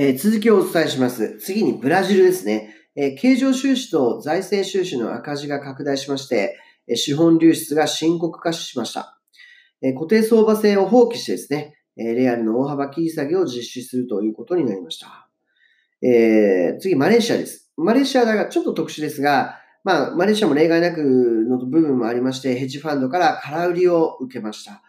えー、続きをお伝えします。次にブラジルですね。えー、経常収支と財政収支の赤字が拡大しまして、えー、資本流出が深刻化しました。え固定相場制を放棄してですね、えレアルの大幅切り下げを実施するということになりました。え次、マレーシアです。マレーシアだがちょっと特殊ですが、まあ、マレーシアも例外なくの部分もありまして、ヘッジファンドから空売りを受けました。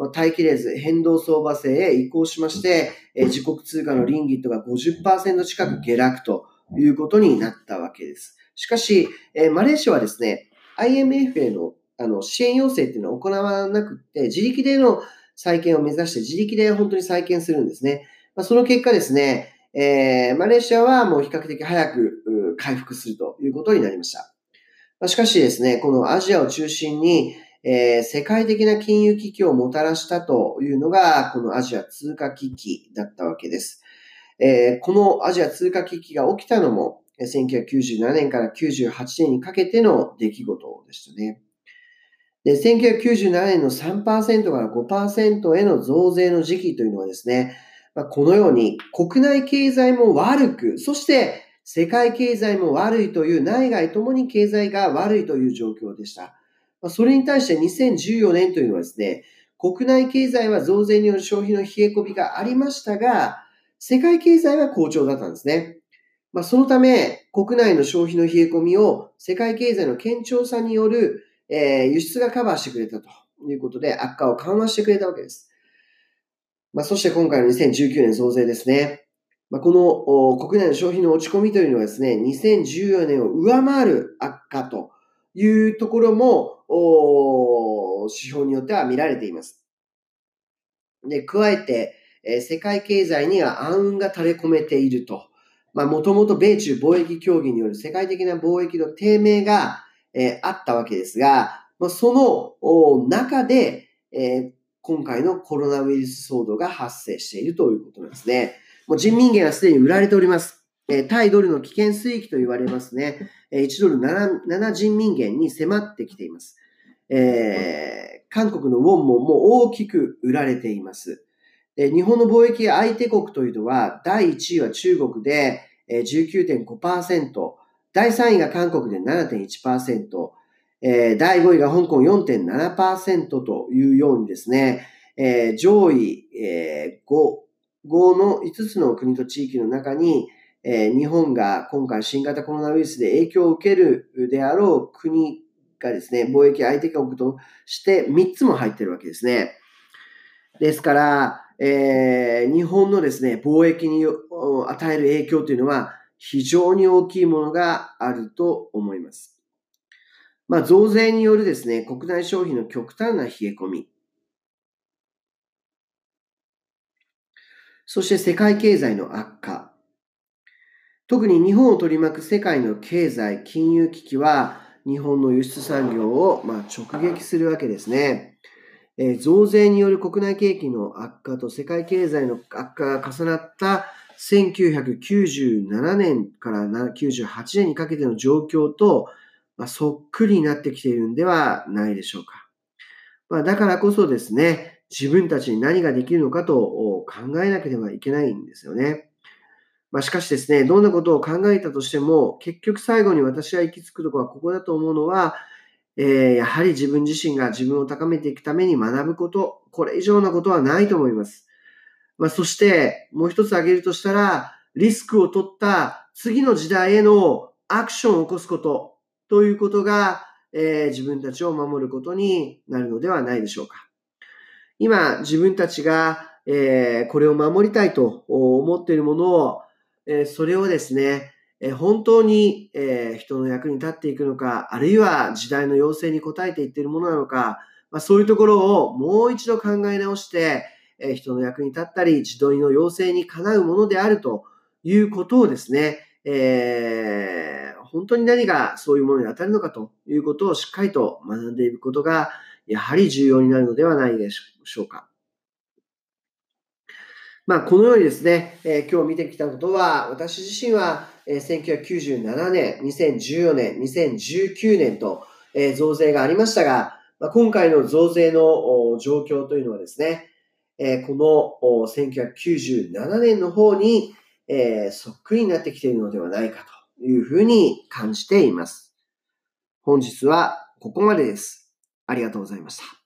まあ、耐えきれず変動相場制へ移行しまして、え自国通貨のリンギットが50%近く下落ということになったわけです。しかし、えマレーシアはですね、IMF へのあの支援要請っていうのを行わなくて、自力での再建を目指して自力で本当に再建するんですね。まあ、その結果ですね、えー、マレーシアはもう比較的早く回復するということになりました。ましかしですね、このアジアを中心に、えー、世界的な金融危機をもたらしたというのが、このアジア通貨危機だったわけです。えー、このアジア通貨危機が起きたのも、1997年から98年にかけての出来事でしたね。で、1997年の3%から5%への増税の時期というのはですね、まあ、このように国内経済も悪く、そして世界経済も悪いという内外ともに経済が悪いという状況でした。それに対して2014年というのはですね、国内経済は増税による消費の冷え込みがありましたが、世界経済は好調だったんですね。まあ、そのため、国内の消費の冷え込みを世界経済の堅調さによる、えー、輸出がカバーしてくれたということで悪化を緩和してくれたわけです。まあ、そして今回の2019年増税ですね。まあ、この国内の消費の落ち込みというのはですね、2014年を上回る悪化というところも、お指標によっては見られています。で、加えて、え世界経済には暗雲が垂れ込めていると。まあ、もともと米中貿易協議による世界的な貿易の低迷が、えあったわけですが、まあ、その中で、え今回のコロナウイルス騒動が発生しているということなんですね。もう人民元はすでに売られております。え対ドルの危険水域と言われますね。え1ドル 7, 7人民元に迫ってきています。えー、韓国のウォンももう大きく売られています。日本の貿易相手国というのは、第1位は中国で19.5%、第3位が韓国で7.1%、えー、第5位が香港4.7%というようにですね、えー、上位、えー、5 5の5つの国と地域の中に、えー、日本が今回新型コロナウイルスで影響を受けるであろう国がですね、貿易相手国として3つも入ってるわけですね。ですから、えー、日本のですね、貿易に与える影響というのは非常に大きいものがあると思います。まあ、増税によるですね、国内消費の極端な冷え込み。そして世界経済の悪化。特に日本を取り巻く世界の経済、金融危機は、日本の輸出産業をま直撃するわけですね。え増税による国内景気の悪化と世界経済の悪化が重なった1997年から98年にかけての状況とま、そっくりになってきているんではないでしょうか。ま、だからこそですね、自分たちに何ができるのかと考えなければいけないんですよね。まあ、しかしですね、どんなことを考えたとしても、結局最後に私が行き着くところはここだと思うのは、えー、やはり自分自身が自分を高めていくために学ぶこと、これ以上のことはないと思います。まあ、そして、もう一つ挙げるとしたら、リスクを取った次の時代へのアクションを起こすこと。ということが、えー、自分たちを守ることになるのではないでしょうか。今、自分たちが、えー、これを守りたいと思っているものを、え、それをですね、え本当に、え人の役に立っていくのか、あるいは時代の要請に応えていっているものなのか、まあ、そういうところをもう一度考え直して、え人の役に立ったり、自動の要請にかなうものであるということをですね、えー、本当に何がそういうものに当たるのかということをしっかりと学んでいくことが、やはり重要になるのではないでしょうか。まあ、このようにですね、えー、今日見てきたことは、私自身は、えー、1997年、2014年、2019年と、えー、増税がありましたが、まあ、今回の増税の状況というのはですね、えー、この1997年の方に、えー、そっくりになってきているのではないかというふうに感じています。本日はここまでです。ありがとうございました。